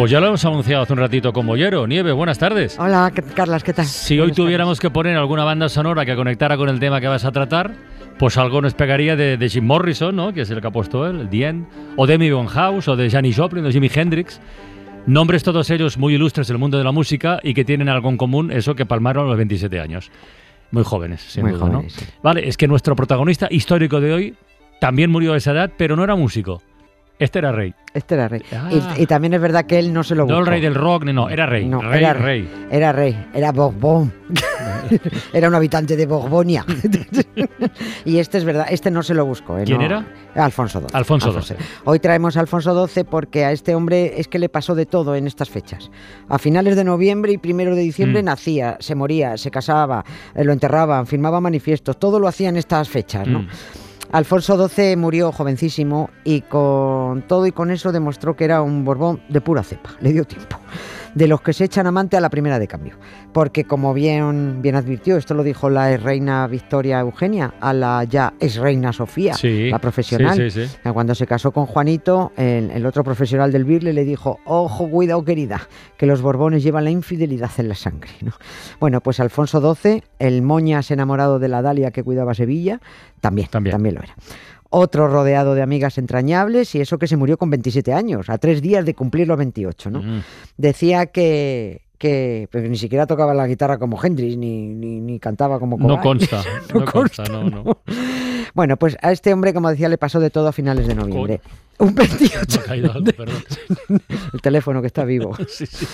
Pues ya lo hemos anunciado hace un ratito con Bollero. Nieve, buenas tardes. Hola, ¿qué- Carlas, ¿qué tal? Si hoy tuviéramos que poner alguna banda sonora que conectara con el tema que vas a tratar, pues algo nos pegaría de, de Jim Morrison, ¿no? que es el que ha puesto él, el The End, o de Amy House, o de Janis Joplin, o Jimi Hendrix. Nombres todos ellos muy ilustres del mundo de la música y que tienen algo en común, eso que palmaron a los 27 años. Muy jóvenes, sin Muy duda, jóvenes, ¿no? sí. Vale, es que nuestro protagonista histórico de hoy también murió a esa edad, pero no era músico. Este era rey. Este era rey. Ah. Y, y también es verdad que él no se lo buscó. No el rey del rock, no, era rey. No, rey, era rey. Era rey, era Borbón. era un habitante de Borgoña. y este es verdad, este no se lo buscó. ¿eh? ¿Quién No. era? Alfonso XII. Alfonso XII. Hoy traemos a Alfonso XII porque a este hombre es que le pasó de todo en estas fechas. A finales de noviembre y primero de diciembre Mm. nacía, se moría, se casaba, eh, lo enterraban, firmaba manifiestos, todo lo hacía en estas fechas, ¿no? Mm. Alfonso XII murió jovencísimo y con todo y con eso demostró que era un Borbón de pura cepa. Le dio tiempo. De los que se echan amante a la primera de cambio. Porque como bien, bien advirtió, esto lo dijo la ex reina Victoria Eugenia a la ya ex reina Sofía, Sí, la profesional. sí, sí, sí. Cuando se casó con Juanito, el, el otro profesional del Birle le dijo, ojo, cuidado querida, que los Borbones llevan la infidelidad en la sangre. ¿no? Bueno, pues Alfonso XII, el moñas enamorado de la Dalia que cuidaba Sevilla, también, También. también, lo era. Otro rodeado de amigas entrañables y eso que se murió con 27 años, a tres días de cumplir los 28. ¿no? Mm. Decía que, que pero ni siquiera tocaba la guitarra como Hendrix, ni, ni, ni cantaba como No consta, no, No consta, no, no. Bueno, pues a este hombre, como decía, le pasó de todo a finales de noviembre. Un 28 Me ha caído algo, el teléfono que está vivo. Sí, sí.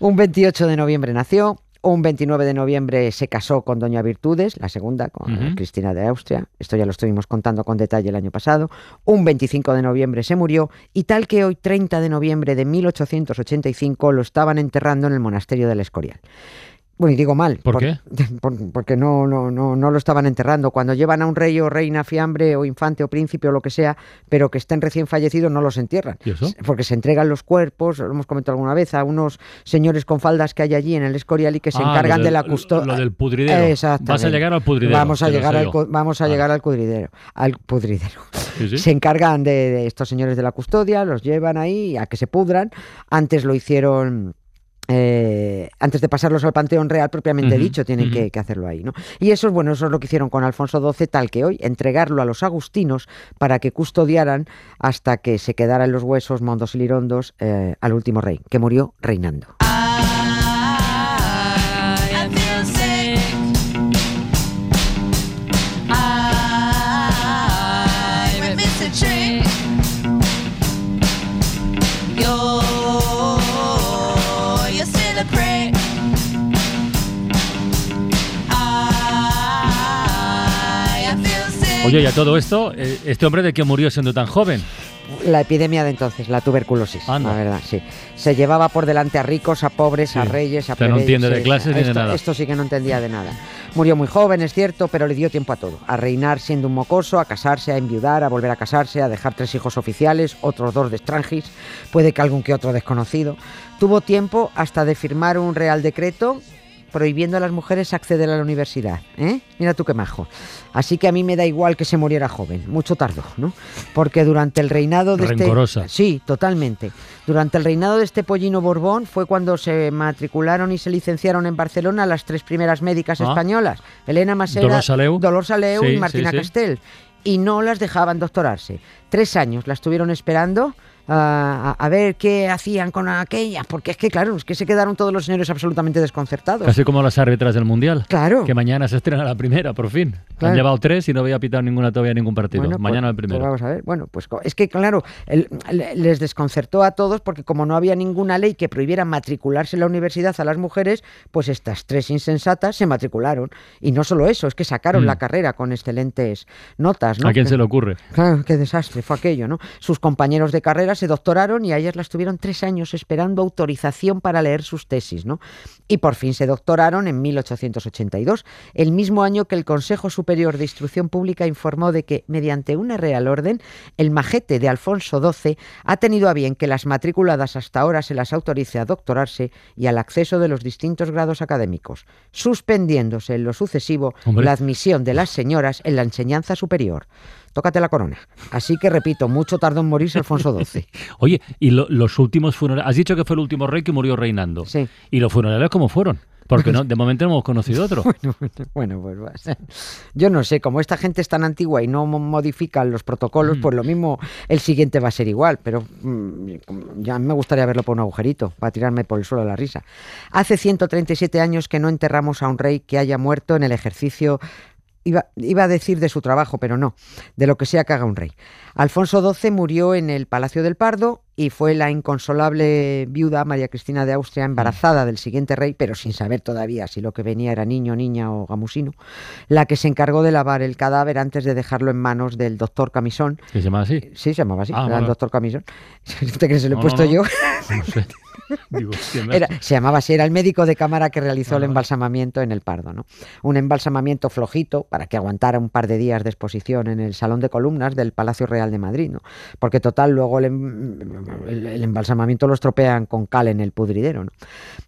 Un 28 de noviembre nació, un 29 de noviembre se casó con Doña Virtudes, la segunda, con. Cristina de Austria. Esto ya lo estuvimos contando con detalle el año pasado. Un 25 de noviembre se murió y tal que hoy, 30 de noviembre de 1885, lo estaban enterrando en el monasterio del Escorial. Bueno, y digo mal. ¿Por qué? por- porque no, no, no, no lo estaban enterrando. Cuando llevan a un rey o reina fiambre o infante o príncipe o lo que sea, pero que estén recién fallecidos, no los entierran. ¿Y eso? Porque se entregan los cuerpos, lo hemos comentado alguna vez, a unos señores con faldas que hay allí en el Escorial y que se Ah, encargan de la custodia. Lo del pudridero. Exactamente. Vas a llegar al pudridero. Vamos a llegar al, vamos a Vale. llegar al pudridero. Al pudridero. Sí, sí. Se encargan de, de estos señores de la custodia, los llevan ahí a que se pudran. Antes lo hicieron. Eh, antes de pasarlos al Panteón Real propiamente dicho, tienen que hacerlo ahí, ¿no? Y eso es bueno, eso es lo que hicieron con Alfonso XII, tal que hoy, entregarlo a los agustinos para que custodiaran hasta que se quedaran los huesos mondos y lirondos eh, al último rey, que murió reinando. Oye, y a todo esto, eh, ¿este hombre de qué murió siendo tan joven? La epidemia de entonces, la tuberculosis, Anda. la verdad, sí. Se llevaba por delante a ricos, a pobres, a reyes, a O sea, no entiende de sí. clases ni de esto, nada. Esto sí que no entendía de nada. Murió muy joven, es cierto, pero le dio tiempo a todo. A reinar siendo un mocoso, a casarse, a enviudar, a volver a casarse, a dejar tres hijos oficiales, otros dos de extranjis, puede que algún que otro desconocido. Tuvo tiempo hasta de firmar un real decreto prohibiendo a las mujeres acceder a la universidad. ¿eh? Mira tú qué majo. Así que a mí me da igual que se muriera joven. Mucho tardó, ¿no? Porque durante el reinado de Rencorosa. este... Sí, totalmente. Durante el reinado de este pollino Borbón fue cuando se matricularon y se licenciaron en Barcelona las tres primeras médicas Ah. españolas. Elena Masera, Dolor Saleu. Dolor Saleu Sí, y Martina sí, sí. Castel. Y no las dejaban doctorarse. Tres años la estuvieron esperando a, ver qué hacían con aquellas, porque es que, claro, es que se quedaron todos los señores absolutamente desconcertados. Casi como las árbitras del Mundial. Claro. Que mañana se estrena la primera, por fin. Claro. Han llevado tres y no había pitado ninguna todavía ningún partido. Bueno, pues- mañana el pues primero. vamos a ver. Bueno, pues es que, claro, el- les desconcertó a todos porque como no había ninguna ley que prohibiera matricularse en la universidad a las mujeres, pues estas tres insensatas se matricularon. Y no solo eso, es que sacaron Mm. la carrera con excelentes notas. ¿no? ¿A quién Que- se le ocurre? Claro, qué desastre fue aquello, ¿no? Sus compañeros de carrera se doctoraron y a ellas las tuvieron tres años esperando autorización para leer sus tesis, ¿no? Y por fin se doctoraron en 1882, el mismo año que el Consejo Superior de Instrucción Pública informó de que, mediante una real orden, el majete de Alfonso XII ha tenido a bien que las matriculadas hasta ahora se las autorice a doctorarse y al acceso de los distintos grados académicos, suspendiéndose en lo sucesivo Hombre. la admisión de las señoras en la enseñanza superior. Tócate la corona. Así que repito, mucho tardó en morirse Alfonso XII. Oye, y lo- los últimos funerales. Has dicho que fue el último rey que murió reinando. Sí. ¿Y los funerales cómo fueron? Porque no, de momento no hemos conocido otro. Bueno, pues va a ser. yo no sé, como esta gente es tan antigua y no mo- modifican los protocolos, pues lo mismo el siguiente va a ser igual, pero mm, ya me gustaría verlo por un agujerito, para tirarme por el suelo de la risa. Hace 137 años que no enterramos a un rey que haya muerto en el ejercicio Iba, iba a decir de su trabajo, pero no, de lo que sea que haga un rey. Alfonso XII murió en el Palacio del Pardo y fue la inconsolable viuda María Cristina de Austria embarazada del siguiente rey, pero sin saber todavía si lo que venía era niño, niña o gamusino, la que se encargó de lavar el cadáver antes de dejarlo en manos del doctor Camisón. ¿Que se llama así? Sí, se llamaba así, Ah, era el doctor Camisón. ¿Usted que se lo he No, puesto no, no. yo? No sé. Digo, Era- se llamaba así, era el médico de cámara que realizó Ah, el vale. embalsamamiento en el Pardo. ¿no? Un embalsamamiento flojito para que aguantara un par de días de exposición en el Salón de Columnas del Palacio Real de Madrid. ¿no? Porque total, luego el, em- el- el embalsamamiento lo estropean con cal en el pudridero. ¿no?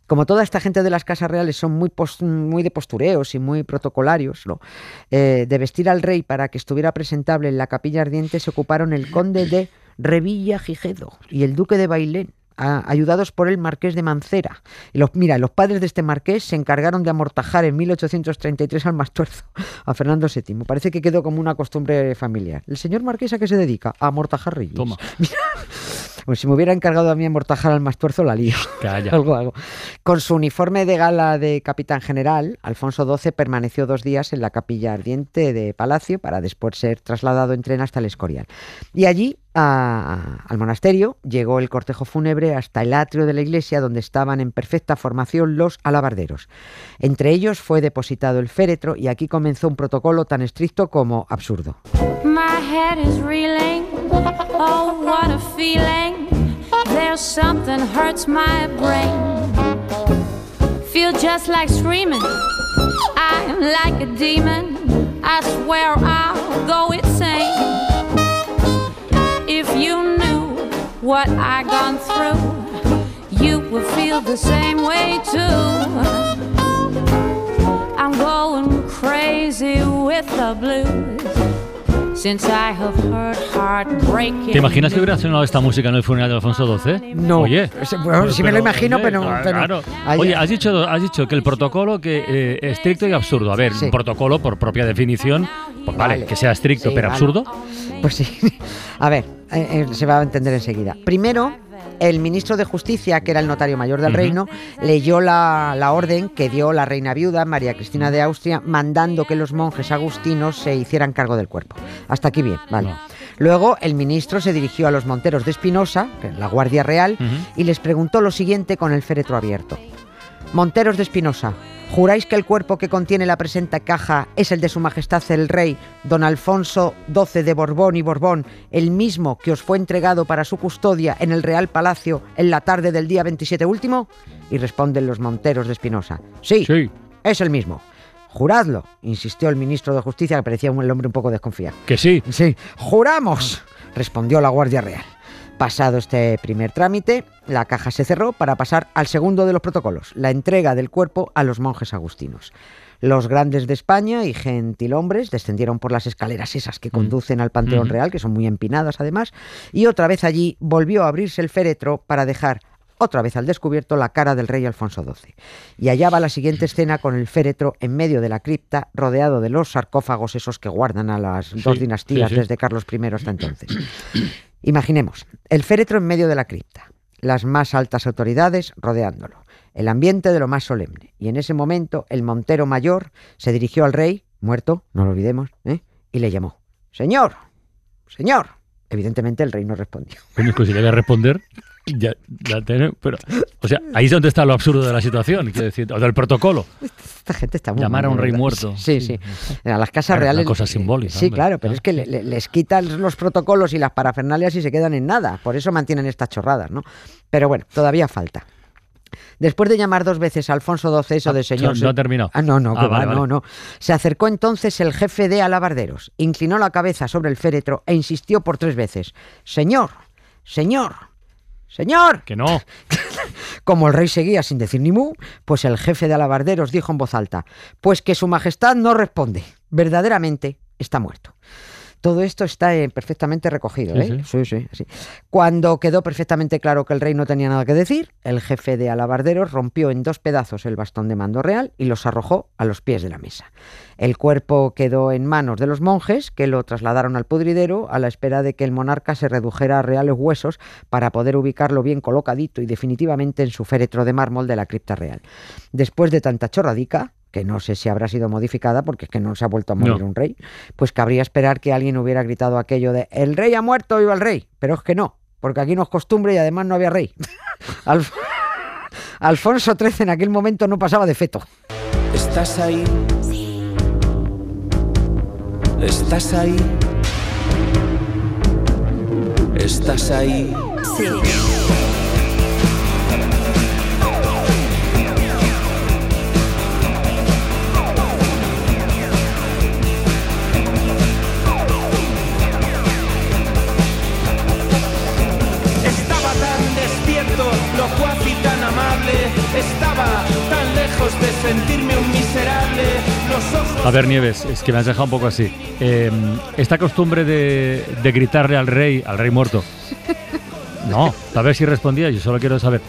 Como toda esta gente de las casas reales son muy, pos- muy de postureos y muy protocolarios, ¿no? Eh, de vestir al rey para que estuviera presentable en la capilla ardiente se ocuparon el conde de Revilla Gijedo y el duque de Bailén ayudados por el marqués de Mancera. Y los, mira, los padres de este marqués se encargaron de amortajar en 1833 al Mastuerzo, a Fernando VII. Parece que quedó como una costumbre familiar. ¿El señor marqués a qué se dedica? A amortajar reyes. Toma. Pues si me hubiera encargado a mí amortajar al Mastuerzo, la lío. Calla. Algo hago. Con su uniforme de gala de capitán general, Alfonso XII permaneció dos días en la capilla ardiente de Palacio para después ser trasladado en tren hasta el Escorial. Y allí, a- al monasterio, llegó el cortejo fúnebre hasta el atrio de la iglesia donde estaban en perfecta formación los alabarderos. Entre ellos fue depositado el féretro y aquí comenzó un protocolo tan estricto como absurdo. My head is reeling. Oh, what a Something hurts my brain. Feel just like screaming. I'm like a demon. I swear I'll go insane. If you knew what I've gone through, you would feel the same way too. I'm going crazy with the blues ¿Te imaginas que hubiera sonado esta música en el funeral de Alfonso XII? No. Oye. Es- bueno, sí me lo imagino, pero- claro, pero- claro. Ahí- Oye, has dicho, has dicho que el protocolo que eh, estricto y absurdo. A ver, Sí. un protocolo por propia definición, pues vale, Vale. que sea estricto Sí, pero vale. absurdo. Pues sí. A ver, eh, eh, se va a entender enseguida. Primero, el ministro de Justicia, que era el notario mayor del reino, leyó la, la orden que dio la reina viuda, María Cristina de Austria, mandando que los monjes agustinos se hicieran cargo del cuerpo. Hasta aquí bien, vale. No. Luego, el ministro se dirigió a los monteros de Espinosa, la Guardia Real, y les preguntó lo siguiente con el féretro abierto. Monteros de Espinosa, ¿juráis que el cuerpo que contiene la presente caja es el de su majestad el rey, don Alfonso XII de Borbón y Borbón, el mismo que os fue entregado para su custodia en el Real Palacio en la tarde del día 27 último? Y responden los monteros de Espinosa, sí, Sí, es el mismo. Juradlo, insistió el ministro de Justicia, que parecía un el hombre un poco desconfiado. que sí. Sí, juramos, respondió la Guardia Real. Pasado este primer trámite, la caja se cerró para pasar al segundo de los protocolos, la entrega del cuerpo a los monjes agustinos. Los grandes de España y gentilhombres descendieron por las escaleras esas que conducen al Panteón Ujú. Real, que son muy empinadas además, y otra vez allí volvió a abrirse el féretro para dejar otra vez al descubierto la cara del rey Alfonso XII. Y allá va la siguiente escena con el féretro en medio de la cripta, rodeado de los sarcófagos esos que guardan a las dos dinastías sí, sí. desde Carlos I hasta entonces. Imaginemos, el féretro en medio de la cripta, las más altas autoridades rodeándolo, el ambiente de lo más solemne. Y en ese momento el montero mayor se dirigió al rey, muerto, no lo olvidemos, ¿eh? y le llamó, Señor, Señor. Evidentemente el rey no respondió. Coño, pues si le voy a responder. Ya, pero, o sea, ahí es donde está lo absurdo de la situación, quiero decir, o del protocolo. Esta gente está muy Llamar a un rey verdad. muerto. Sí, sí. A las casas Claro, una reales. cosa simbólica, Sí, hombre. claro, pero es que le- le- les quitan los protocolos y las parafernalias y se quedan en nada. Por eso mantienen estas chorradas, ¿no? Pero bueno, todavía falta. Después de llamar dos veces a Alfonso XII, eso Ah, de señor. no- no ha terminado. Ah, no, no, Ah, que va, vale, no, no. Se acercó entonces el jefe de alabarderos, inclinó la cabeza sobre el féretro e insistió por tres veces: Señor, señor, señor. Que no. Como el rey seguía sin decir ni mu, pues el jefe de alabarderos dijo en voz alta, pues que su majestad no responde, verdaderamente está muerto. Todo esto está eh, perfectamente recogido, Sí, ¿eh? Sí, sí, sí. Cuando quedó perfectamente claro que el rey no tenía nada que decir, el jefe de alabarderos rompió en dos pedazos el bastón de mando real y los arrojó a los pies de la mesa. El cuerpo quedó en manos de los monjes, que lo trasladaron al pudridero a la espera de que el monarca se redujera a reales huesos para poder ubicarlo bien colocadito y definitivamente en su féretro de mármol de la cripta real. Después de tanta chorradica, que no sé si habrá sido modificada porque es que no se ha vuelto a morir No. un rey, pues cabría esperar que alguien hubiera gritado aquello de el rey ha muerto, viva el rey. Pero es que no, porque aquí no es costumbre y además no había rey. Alf- Alfonso XIII en aquel momento no pasaba de feto. ¿Estás ahí? ¿Estás ahí? ¿Estás ahí? Estaba sentirme un miserable. Los ojos. A ver, Nieves, es que me has dejado un poco así. Eh, esta costumbre de, gritarle al rey, al rey muerto. No, a ver si respondía, yo solo quiero saber.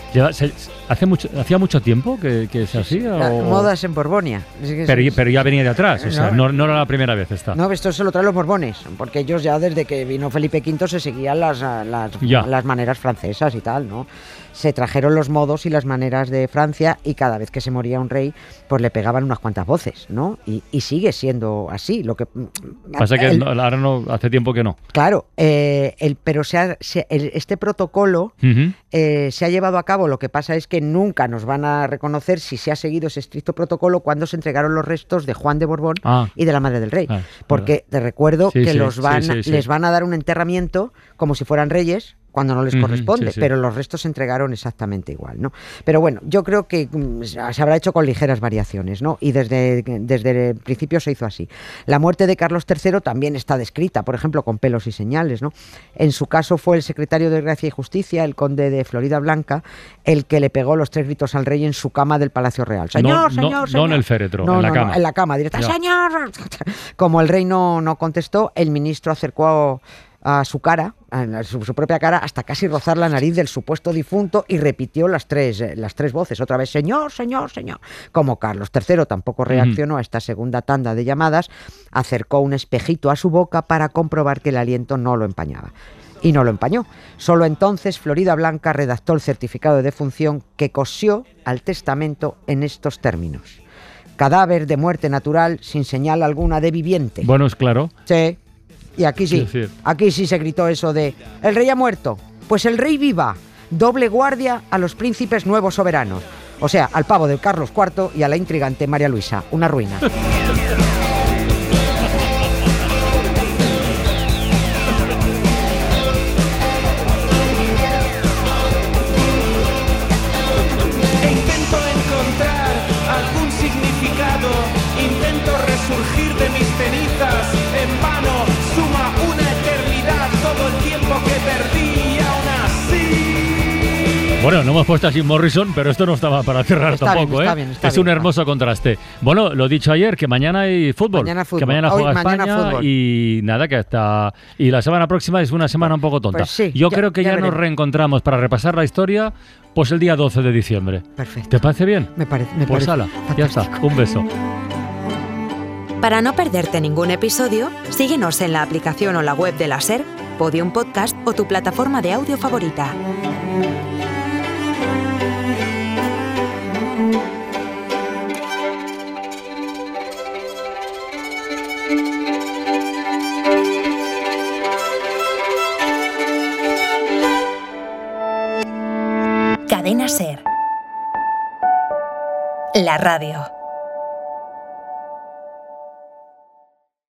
Hace mucho, ¿Hacía mucho tiempo que, que se hacía? o- Modas en Borbonia. Pero, pero ya venía de atrás, o sea, No. no, era la primera vez esta. No, esto se lo traen los Borbones, porque ellos ya desde que vino Felipe V se seguían las, las, maneras francesas y tal, ¿no? Se trajeron los modos y las maneras de Francia y cada vez que se moría un rey, pues le pegaban unas cuantas voces, ¿no? Y, y sigue siendo así. Lo que Pasa que el- ahora no, hace tiempo que no. Claro, eh, el, pero se ha- se- el- este protocolo eh, se ha llevado a cabo. Lo que pasa es que nunca nos van a reconocer si se ha seguido ese estricto protocolo cuando se entregaron los restos de Juan de Borbón Ah. y de la madre del rey. Ah, Porque te recuerdo Sí, que sí, los van, les van a dar un enterramiento como si fueran reyes cuando no les corresponde, sí, sí. pero los restos se entregaron exactamente igual, ¿no? Pero bueno, yo creo que mm, se habrá hecho con ligeras variaciones, ¿no? Y desde, desde el principio se hizo así. La muerte de Carlos III también está descrita, por ejemplo, con pelos y señales, ¿no? En su caso fue el secretario de Gracia y Justicia, el conde de Florida Blanca, el que le pegó los tres gritos al rey en su cama del Palacio Real. Señor, No, no- señor, no señor. en el féretro, No, en la cama. en la cama, directa. Señor. Como el rey no, no contestó, el ministro acercó a su cara, a su, su propia cara, hasta casi rozar la nariz del supuesto difunto y repitió las tres, eh, las tres voces. Otra vez, señor, señor, señor. Como Carlos III tampoco reaccionó a esta segunda tanda de llamadas, acercó un espejito a su boca para comprobar que el aliento no lo empañaba. Y no lo empañó. Solo entonces Florida Blanca redactó el certificado de defunción que cosió al testamento en estos términos. Cadáver de muerte natural sin señal alguna de viviente. Bueno, es claro. Sí. Y aquí sí. Aquí sí se gritó eso de el rey ha muerto. Pues el rey viva. Doble guardia a los príncipes nuevos soberanos. O sea, al pavo del Carlos IV y a la intrigante María Luisa. Una ruina. Bueno, no hemos puesto a Jim Morrison, pero esto no estaba para cerrar Está bien, tampoco, está ¿eh? bien, está es bien, un hermoso contraste. Bueno, lo he dicho ayer, que mañana hay fútbol. Mañana fútbol. Que mañana Hoy, juega mañana España fútbol. y nada, que hasta... Y la semana próxima es una semana un poco tonta. Pues sí, Yo ya- creo que ya ya, nos reencontramos para repasar la historia, pues el día 12 de diciembre. Perfecto. ¿Te parece bien? Me parece. Me Pues parece ala, ya está. Un beso. Para no perderte ningún episodio, síguenos en la aplicación o la web de la SER, Podium Podcast o tu plataforma de audio favorita. La radio.